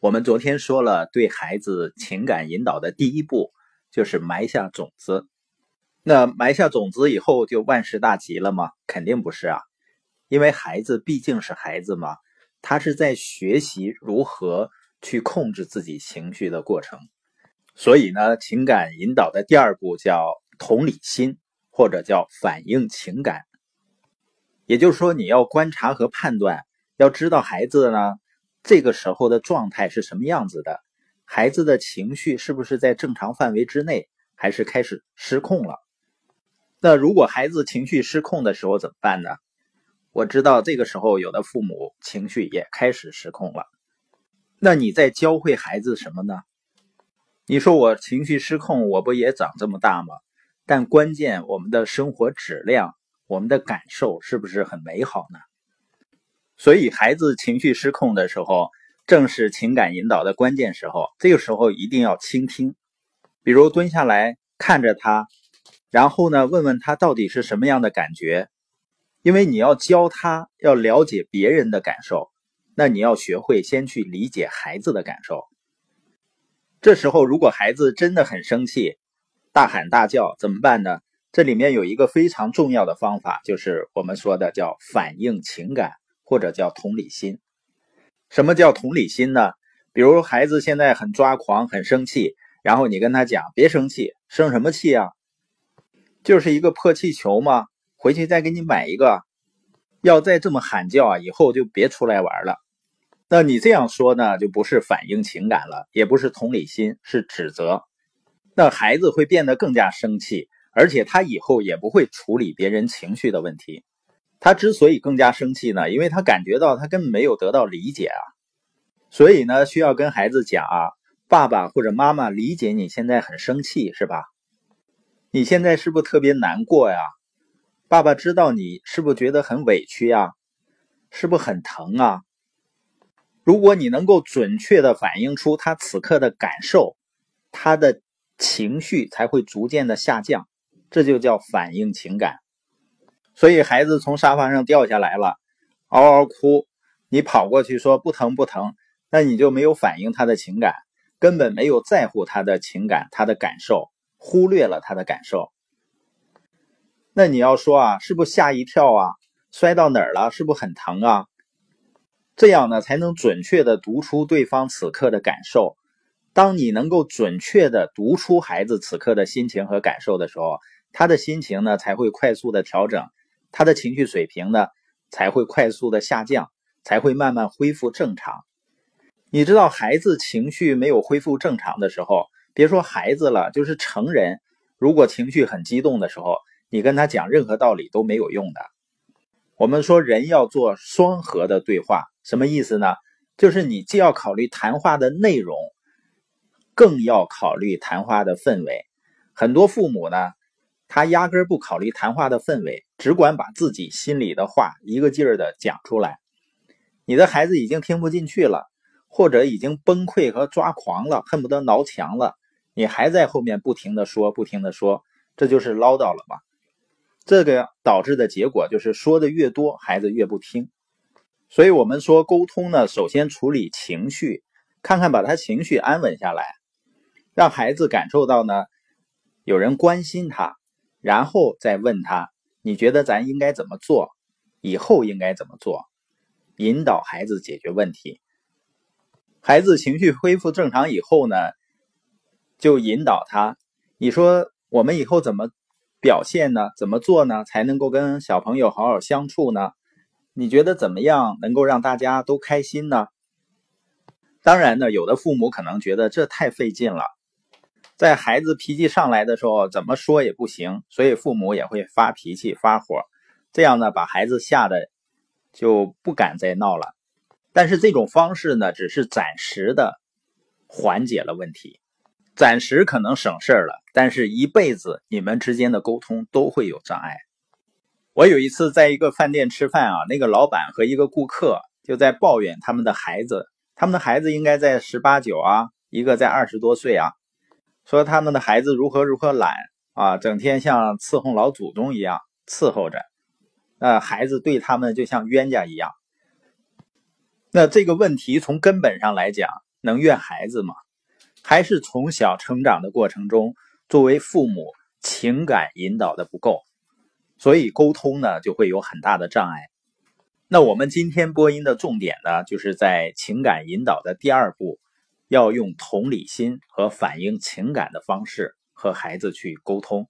我们昨天说了，对孩子情感引导的第一步就是埋下种子。那埋下种子以后就万事大吉了吗？肯定不是啊，因为孩子毕竟是孩子嘛，他是在学习如何去控制自己情绪的过程。所以呢，情感引导的第二步叫同理心，或者叫反映情感。也就是说，你要观察和判断，要知道孩子呢。这个时候的状态是什么样子的？孩子的情绪是不是在正常范围之内，还是开始失控了？那如果孩子情绪失控的时候怎么办呢？我知道这个时候有的父母情绪也开始失控了。那你在教会孩子什么呢？你说我情绪失控，我不也长这么大吗？但关键我们的生活质量，我们的感受是不是很美好呢？所以，孩子情绪失控的时候，正是情感引导的关键时候。这个时候一定要倾听，比如蹲下来看着他，然后呢，问问他到底是什么样的感觉。因为你要教他要了解别人的感受，那你要学会先去理解孩子的感受。这时候，如果孩子真的很生气，大喊大叫，怎么办呢？这里面有一个非常重要的方法，就是我们说的叫反映情感。或者叫同理心，什么叫同理心呢？比如孩子现在很抓狂、很生气，然后你跟他讲：“别生气，生什么气啊？就是一个破气球嘛，回去再给你买一个。要再这么喊叫啊，以后就别出来玩了。”那你这样说呢，就不是反映情感了，也不是同理心，是指责。那孩子会变得更加生气，而且他以后也不会处理别人情绪的问题。他之所以更加生气呢，因为他感觉到他根本没有得到理解啊，所以呢，需要跟孩子讲啊，爸爸或者妈妈理解你现在很生气是吧？你现在是不是特别难过呀？爸爸知道你是不是觉得很委屈呀？是不是很疼啊？如果你能够准确的反映出他此刻的感受，他的情绪才会逐渐的下降，这就叫反映情感。所以孩子从沙发上掉下来了，嗷嗷哭，你跑过去说不疼不疼，那你就没有反映他的情感，根本没有在乎他的情感、他的感受，忽略了他的感受。那你要说啊，是不是吓一跳啊？摔到哪儿了？是不是很疼啊？这样呢，才能准确的读出对方此刻的感受。当你能够准确的读出孩子此刻的心情和感受的时候，他的心情呢才会快速的调整。他的情绪水平呢，才会快速的下降，才会慢慢恢复正常。你知道，孩子情绪没有恢复正常的时候，别说孩子了，就是成人，如果情绪很激动的时候，你跟他讲任何道理都没有用的。我们说人要做双核的对话，什么意思呢？就是你既要考虑谈话的内容，更要考虑谈话的氛围。很多父母呢。他压根不考虑谈话的氛围，只管把自己心里的话一个劲儿的讲出来。你的孩子已经听不进去了，或者已经崩溃和抓狂了，恨不得挠墙了，你还在后面不停的说，不停的说，这就是唠叨了吧？这个导致的结果就是说的越多，孩子越不听。所以我们说沟通呢，首先处理情绪，看看把他情绪安稳下来，让孩子感受到呢，有人关心他。然后再问他，你觉得咱应该怎么做？以后应该怎么做？引导孩子解决问题。孩子情绪恢复正常以后呢，就引导他。你说我们以后怎么表现呢？怎么做呢？才能够跟小朋友好好相处呢？你觉得怎么样能够让大家都开心呢？当然呢，有的父母可能觉得这太费劲了。在孩子脾气上来的时候，怎么说也不行，所以父母也会发脾气、发火，这样呢，把孩子吓得就不敢再闹了。但是这种方式呢，只是暂时的缓解了问题，暂时可能省事儿了，但是一辈子你们之间的沟通都会有障碍。我有一次在一个饭店吃饭啊，那个老板和一个顾客就在抱怨他们的孩子，他们的孩子应该在十八九啊，一个在二十多岁啊。说他们的孩子如何如何懒啊，整天像伺候老祖宗一样伺候着，那孩子对他们就像冤家一样。那这个问题从根本上来讲，能怨孩子吗？还是从小成长的过程中，作为父母情感引导的不够，所以沟通呢就会有很大的障碍。那我们今天播音的重点呢，就是在情感引导的第二步，要用同理心和反映情感的方式和孩子去沟通。